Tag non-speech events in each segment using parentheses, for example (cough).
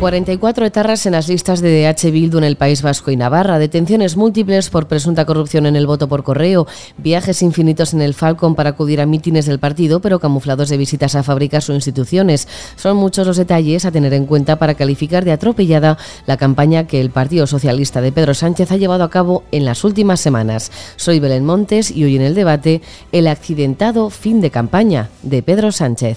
44 etarras en las listas de DH Bildu en el País Vasco y Navarra, detenciones múltiples por presunta corrupción en el voto por correo, viajes infinitos en el Falcon para acudir a mítines del partido, pero camuflados de visitas a fábricas o instituciones. Son muchos los detalles a tener en cuenta para calificar de atropellada la campaña que el Partido Socialista de Pedro Sánchez ha llevado a cabo en las últimas semanas. Soy Belén Montes y hoy en el debate el accidentado fin de campaña de Pedro Sánchez.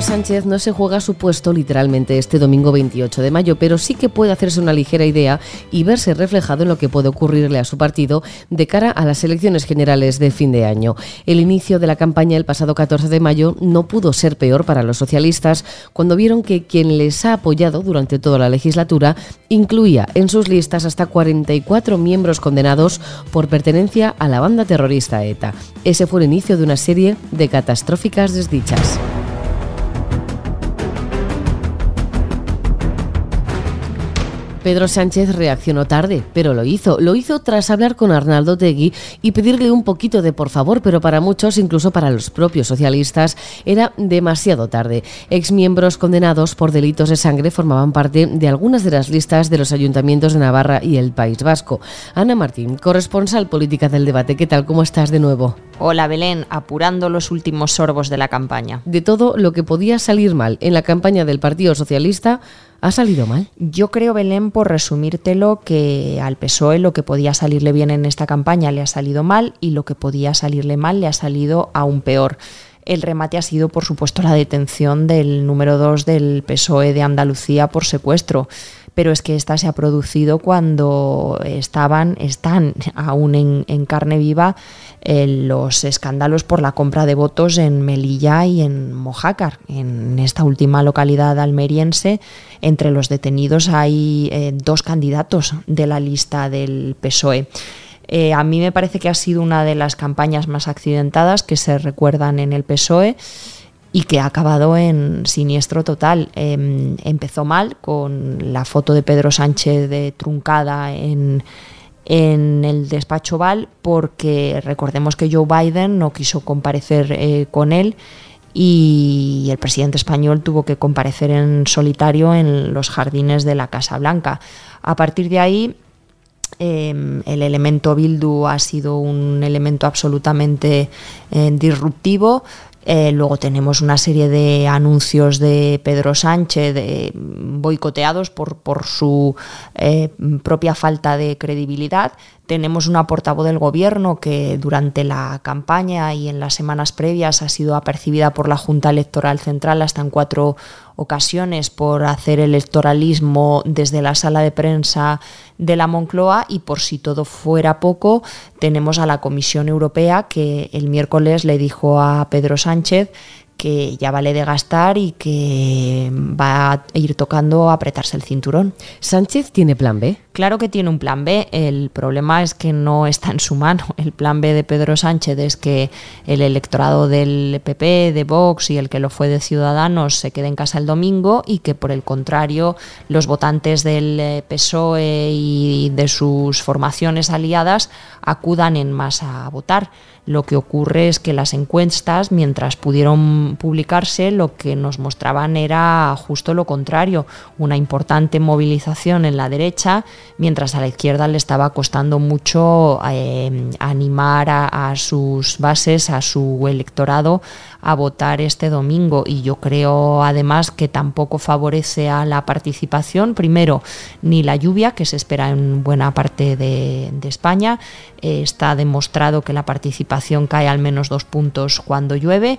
Sánchez no se juega su puesto literalmente este domingo 28 de mayo, pero sí que puede hacerse una ligera idea y verse reflejado en lo que puede ocurrirle a su partido de cara a las elecciones generales de fin de año. El inicio de la campaña el pasado 14 de mayo no pudo ser peor para los socialistas cuando vieron que quien les ha apoyado durante toda la legislatura incluía en sus listas hasta 44 miembros condenados por pertenencia a la banda terrorista ETA. Ese fue el inicio de una serie de catastróficas desdichas. Pedro Sánchez reaccionó tarde, pero lo hizo. Lo hizo tras hablar con Arnaldo Tegui y pedirle un poquito de por favor, pero para muchos, incluso para los propios socialistas, era demasiado tarde. Exmiembros condenados por delitos de sangre formaban parte de algunas de las listas de los ayuntamientos de Navarra y el País Vasco. Ana Martín, corresponsal política del debate, ¿qué tal? ¿Cómo estás de nuevo? Hola Belén, apurando los últimos sorbos de la campaña. De todo lo que podía salir mal en la campaña del Partido Socialista, ¿Ha salido mal? Yo creo, Belén, por resumírtelo, que al PSOE lo que podía salirle bien en esta campaña le ha salido mal y lo que podía salirle mal le ha salido aún peor. El remate ha sido, por supuesto, la detención del número 2 del PSOE de Andalucía por secuestro pero es que esta se ha producido cuando estaban, están aún en, carne viva eh, los escándalos por la compra de votos en Melilla y en Mojácar. En esta última localidad almeriense, entre los detenidos hay eh, dos candidatos de la lista del PSOE. Eh, a mí me parece que ha sido una de las campañas más accidentadas que se recuerdan en el PSOE y que ha acabado en siniestro total. Em, empezó mal con la foto de Pedro Sánchez de truncada en, en el despacho Val porque recordemos que Joe Biden no quiso comparecer eh, con él y el presidente español tuvo que comparecer en solitario en los jardines de la Casa Blanca. A partir de ahí em, el elemento Bildu ha sido un elemento absolutamente eh, disruptivo. Eh, luego tenemos una serie de anuncios de Pedro Sánchez boicoteados por, por su eh, propia falta de credibilidad. Tenemos una portavoz del gobierno que durante la campaña y en las semanas previas ha sido apercibida por la Junta Electoral Central hasta en cuatro ocasiones por hacer electoralismo desde la sala de prensa de la Moncloa. Y por si todo fuera poco, tenemos a la Comisión Europea que el miércoles le dijo a Pedro Sánchez que ya vale de gastar y que va a ir tocando apretarse el cinturón. ¿Sánchez tiene plan B? Claro que tiene un plan B. El problema es que no está en su mano. (laughs) El plan B de Pedro Sánchez es que el electorado del PP, de Vox y el que lo fue de Ciudadanos se quede en casa el domingo y que por el contrario los votantes del eh, PSOE y de sus formaciones aliadas acudan en masa a votar. Lo que ocurre es que las encuestas, mientras pudieron publicarse, lo que nos mostraban era justo lo contrario, una importante movilización en la derecha, mientras a la izquierda le estaba costando mucho eh, animar a, sus bases, a su electorado, a votar este domingo. Y yo creo además que tampoco favorece a la participación, primero, ni la lluvia, que se espera en buena parte de, España. Eh, está demostrado que la participación cae al menos dos puntos cuando llueve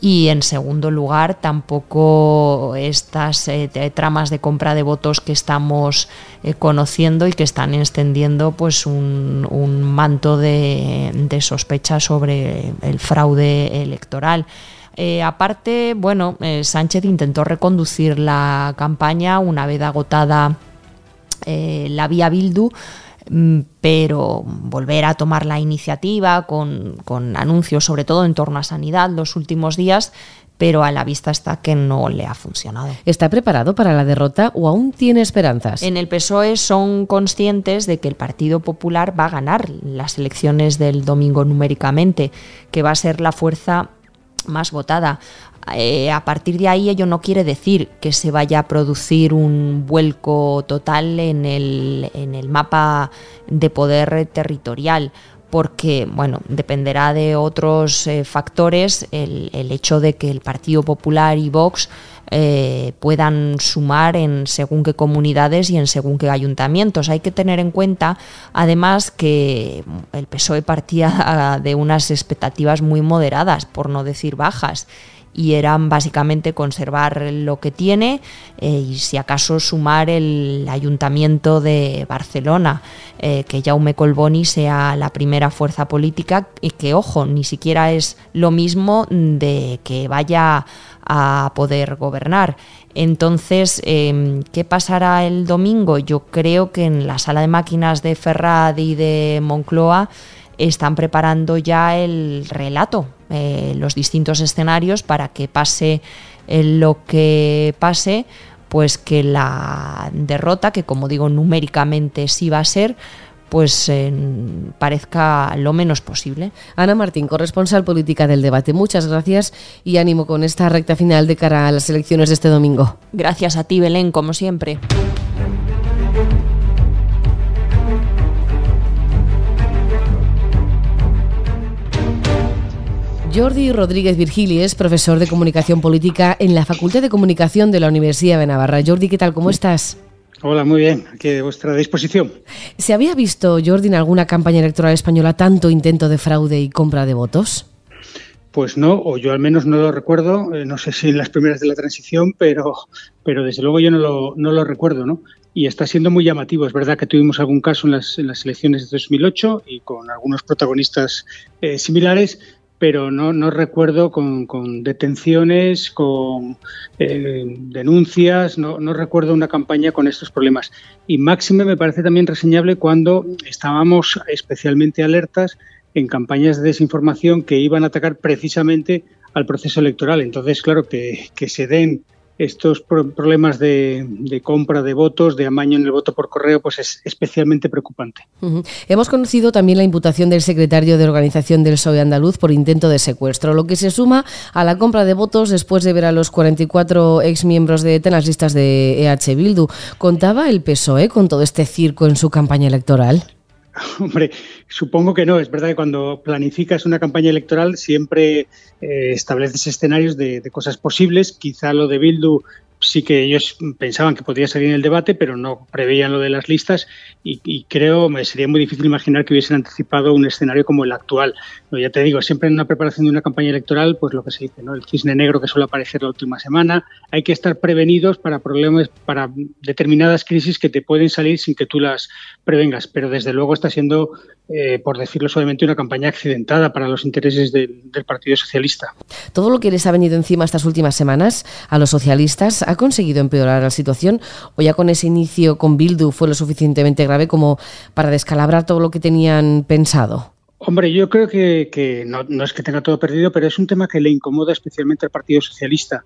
y en segundo lugar tampoco estas eh, tramas de compra de votos que estamos eh, conociendo y que están extendiendo pues un, manto de, sospecha sobre el fraude electoral. Eh, aparte, bueno, Sánchez intentó reconducir la campaña una vez agotada la vía Bildu pero volver a tomar la iniciativa con, anuncios, sobre todo en torno a sanidad, los últimos días, pero a la vista está que no le ha funcionado. ¿Está preparado para la derrota o aún tiene esperanzas? En el PSOE son conscientes de que el Partido Popular va a ganar las elecciones del domingo numéricamente, que va a ser la fuerza más votada. Eh, a partir de ahí ello no quiere decir que se vaya a producir un vuelco total en el, en el mapa de poder territorial porque bueno, dependerá de otros eh, factores el, el, hecho de que el Partido Popular y Vox eh, puedan sumar en según qué comunidades y en según qué ayuntamientos. Hay que tener en cuenta, además, que el PSOE partía (laughs) de unas expectativas muy moderadas, por no decir bajas y eran básicamente conservar lo que tiene eh, y si acaso sumar el ayuntamiento de Barcelona, eh, que Jaume Colboni sea la primera fuerza política y que, ojo, ni siquiera es lo mismo de que vaya a poder gobernar. Entonces, em, ¿qué pasará el domingo? Yo creo que en la sala de máquinas de Ferrad y de Moncloa están preparando ya el relato, eh, los distintos escenarios para que pase eh, lo que pase, pues que la derrota, que como digo numéricamente sí va a ser, pues parezca lo menos posible. Ana Martín, corresponsal política del debate, muchas gracias y ánimo con esta recta final de cara a las elecciones de este domingo. Gracias a ti, Belén, como siempre. Jordi Rodríguez Virgili es profesor de comunicación política en la Facultad de Comunicación de la Universidad de Navarra. Jordi, ¿qué tal? ¿Cómo estás? Hola, muy bien, aquí a vuestra disposición. ¿Se había visto, Jordi, en alguna campaña electoral española tanto intento de fraude y compra de votos? Pues no, o yo al menos no lo recuerdo, eh, no sé si en las primeras de la transición, pero, pero desde luego yo no lo, no lo recuerdo, ¿no? Y está siendo muy llamativo. Es verdad que tuvimos algún caso en las, en las elecciones de 2008 y con algunos protagonistas eh, similares, pero no, no recuerdo con, detenciones, con eh, denuncias, no, no, recuerdo una campaña con estos problemas. Y máxime me parece también reseñable cuando estábamos especialmente alertas en campañas de desinformación que iban a atacar precisamente al proceso electoral. Entonces, claro, que, que se den estos problemas de, compra de votos, de amaño en el voto por correo, pues es especialmente preocupante. Hemos conocido también la imputación del secretario de organización del PSOE andaluz por intento de secuestro, lo que se suma a la compra de votos después de ver a los 44 exmiembros de ETA las listas de EH Bildu. ¿Contaba el PSOE con todo este circo en su campaña electoral? (laughs) Hombre, supongo que no. Es verdad que cuando planificas una campaña electoral siempre eh, estableces escenarios de, de, cosas posibles. Quizá lo de Bildu sí que ellos pensaban que podía salir en el debate, pero no preveían lo de las listas y, y, creo me sería muy difícil imaginar que hubiesen anticipado un escenario como el actual. No, ya te digo, siempre en una preparación de una campaña electoral, pues lo que se dice, ¿no? el cisne negro que suele aparecer la última semana, hay que estar prevenidos para problemas, para determinadas crisis que te pueden salir sin que tú las prevengas, pero desde luego está siendo, eh, por decirlo suavemente, una campaña accidentada para los intereses del, del Partido Socialista. Todo lo que les ha venido encima estas últimas semanas a los socialistas ha conseguido empeorar la situación o ya con ese inicio con Bildu fue lo suficientemente grave como para descalabrar todo lo que tenían pensado? Hombre, yo creo que, no, es que tenga todo perdido, pero es un tema que le incomoda especialmente al Partido Socialista.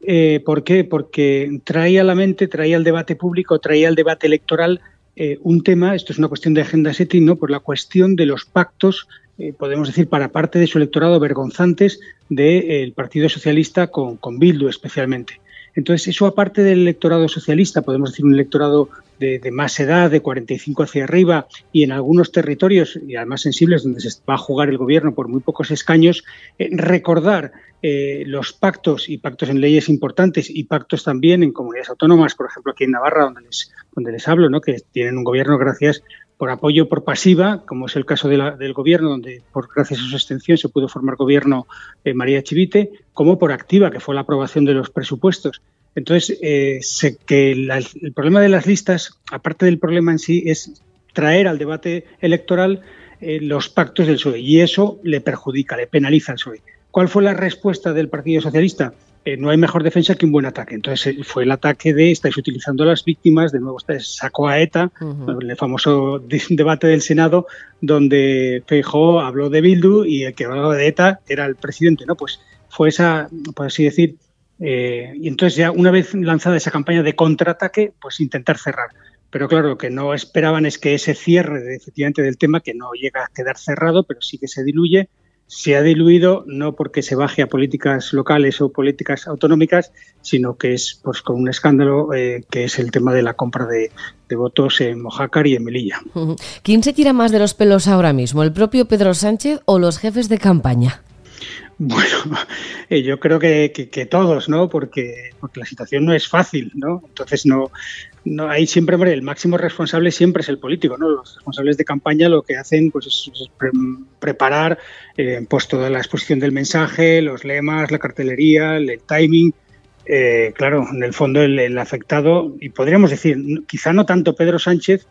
Eh, ¿Por qué? Porque trae a la mente, trae al debate público, trae al debate electoral eh, un tema, esto es una cuestión de agenda setting, ¿no? por la cuestión de los pactos, eh, podemos decir, para parte de su electorado vergonzantes del de, Partido Socialista con, con Bildu especialmente. Entonces, eso aparte del electorado socialista, podemos decir un electorado de, más edad, de 45 hacia arriba, y en algunos territorios, y además sensibles, donde se va a jugar el gobierno por muy pocos escaños, eh, recordar eh, los pactos y pactos en leyes importantes y pactos también en comunidades autónomas, por ejemplo aquí en Navarra, donde les, donde les hablo, ¿no? que tienen un gobierno gracias por apoyo por pasiva, como es el caso del gobierno, donde por gracias a su extensión se pudo formar gobierno eh, María Chivite, como por activa, que fue la aprobación de los presupuestos. Entonces, eh, sé que el problema de las listas, aparte del problema en sí, es traer al debate electoral eh, los pactos del PSOE y eso le perjudica, le penaliza al PSOE. ¿Cuál fue la respuesta del Partido Socialista? Eh, no hay mejor defensa que un buen ataque. Entonces eh, fue el ataque de estáis utilizando a las víctimas, de nuevo sacó a ETA, el famoso debate del Senado, donde Feijóo habló de Bildu y el que hablaba de ETA era el presidente, ¿no? Pues fue esa, por así decir, eh, y entonces ya una vez lanzada esa campaña de contraataque, pues intentar cerrar. Pero claro, lo que no esperaban es que ese cierre efectivamente del tema, que no llega a quedar cerrado, pero sí que se diluye, se ha diluido no porque se baje a políticas locales o políticas autonómicas, sino que es pues con un escándalo eh, que es el tema de la compra de, votos en Mojácar y en Melilla. ¿Quién se tira más de los pelos ahora mismo, el propio Pedro Sánchez o los jefes de campaña? Bueno, (laughs) yo creo que, todos, ¿no? Porque, porque la situación no es fácil, ¿no? Entonces no, no hay siempre, hombre, el máximo responsable siempre es el político, ¿no? Los responsables de campaña lo que hacen pues, es, preparar eh, pues toda la exposición del mensaje, los lemas, la cartelería, el, timing. Eh, claro, en el fondo el, afectado, y podríamos decir, quizá no tanto Pedro Sánchez,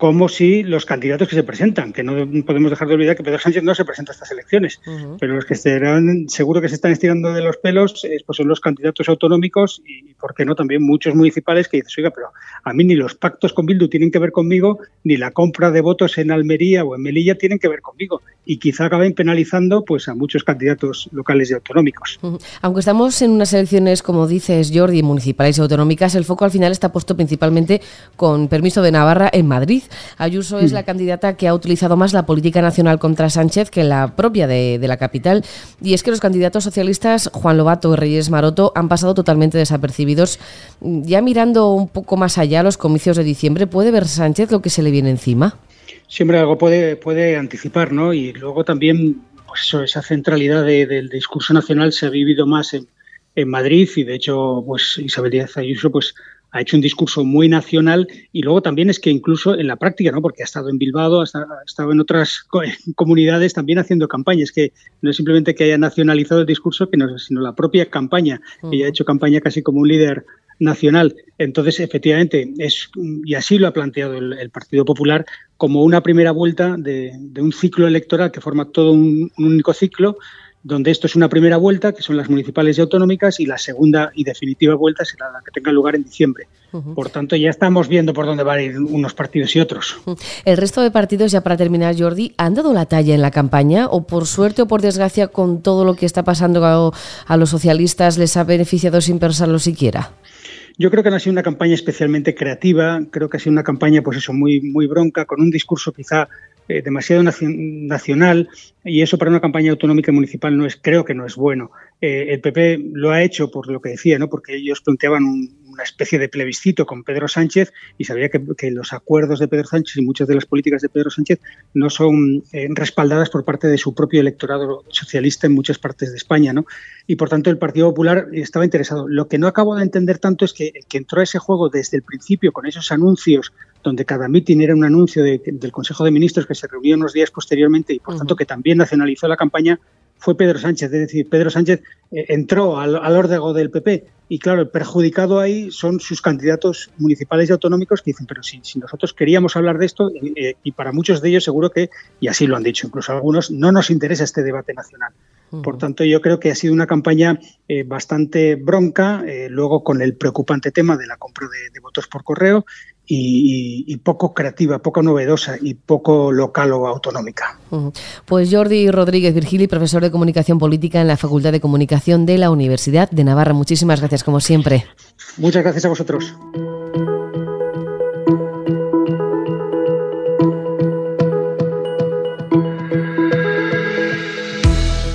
como si los candidatos que se presentan, que no podemos dejar de olvidar que Pedro Sánchez no se presenta a estas elecciones, pero los que estarán, seguro que se están estirando de los pelos pues son los candidatos autonómicos y, ¿por qué no?, también muchos municipales que dicen, oiga, pero a mí ni los pactos con Bildu tienen que ver conmigo, ni la compra de votos en Almería o en Melilla tienen que ver conmigo. Y quizá acaben penalizando pues a muchos candidatos locales y autonómicos. Aunque estamos en unas elecciones, como dices, Jordi, municipales y autonómicas, el foco al final está puesto principalmente, con permiso de Navarra, en Madrid. Ayuso es la candidata que ha utilizado más la política nacional contra Sánchez que la propia de, la capital. Y es que los candidatos socialistas, Juan Lobato y Reyes Maroto, han pasado totalmente desapercibidos. Ya mirando un poco más allá los comicios de diciembre, ¿puede ver Sánchez lo que se le viene encima? Siempre algo puede, puede anticipar, ¿no? Y luego también, pues eso, esa centralidad del discurso nacional se ha vivido más en, en Madrid y de hecho, pues Isabel Díaz Ayuso, pues ha hecho un discurso muy nacional y luego también es que incluso en la práctica, ¿no? porque ha estado en Bilbao, ha estado en otras (laughs) comunidades también haciendo campañas, que no es simplemente que haya nacionalizado el discurso, sino la propia campaña, que ha hecho campaña casi como un líder nacional. Entonces, efectivamente, es, y así lo ha planteado el, Partido Popular, como una primera vuelta de, un ciclo electoral que forma todo un único ciclo donde esto es una primera vuelta, que son las municipales y autonómicas, y la segunda y definitiva vuelta será la que tenga lugar en diciembre. Por tanto, ya estamos viendo por dónde van a ir unos partidos y otros. El resto de partidos, ya para terminar, Jordi, ¿han dado la talla en la campaña? ¿O por suerte o por desgracia, con todo lo que está pasando a, los socialistas, les ha beneficiado sin pensarlo siquiera? Yo creo que no ha sido una campaña especialmente creativa, creo que ha sido una campaña, pues eso, muy, muy bronca, con un discurso quizá eh, demasiado nacional y eso para una campaña autonómica municipal no es, creo que no es bueno. Eh, el PP lo ha hecho por lo que decía, ¿no? porque ellos planteaban una especie de plebiscito con Pedro Sánchez y sabía que, los acuerdos de Pedro Sánchez y muchas de las políticas de Pedro Sánchez no son eh, respaldadas por parte de su propio electorado socialista en muchas partes de España. ¿no? Y por tanto el Partido Popular estaba interesado. Lo que no acabo de entender tanto es que el que entró a ese juego desde el principio con esos anuncios donde cada mitin era un anuncio del Consejo de Ministros que se reunió unos días posteriormente y por tanto que también nacionalizó la campaña, fue Pedro Sánchez. Es decir, Pedro Sánchez eh, entró al, al del PP y claro, el perjudicado ahí son sus candidatos municipales y autonómicos que dicen, pero si, si nosotros queríamos hablar de esto, eh, y para muchos de ellos seguro que, y así lo han dicho, incluso algunos, no nos interesa este debate nacional. Por tanto, yo creo que ha sido una campaña eh, bastante bronca, luego con el preocupante tema de la compra de votos por correo y, poco creativa, poco novedosa y poco local o autonómica. Pues Jordi Rodríguez Virgili, profesor de Comunicación Política en la Facultad de Comunicación de la Universidad de Navarra. Muchísimas gracias, como siempre. Muchas gracias a vosotros.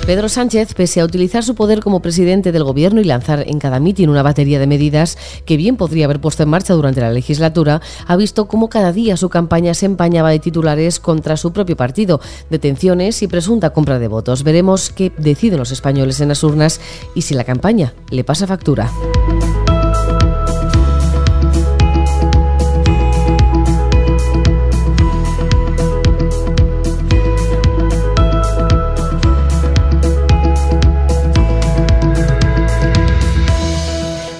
Pedro Sánchez, pese a utilizar su poder como presidente del gobierno y lanzar en cada mitin una batería de medidas que bien podría haber puesto en marcha durante la legislatura, ha visto cómo cada día su campaña se empañaba de titulares contra su propio partido, detenciones y presunta compra de votos. Veremos qué deciden los españoles en las urnas y si la campaña le pasa factura.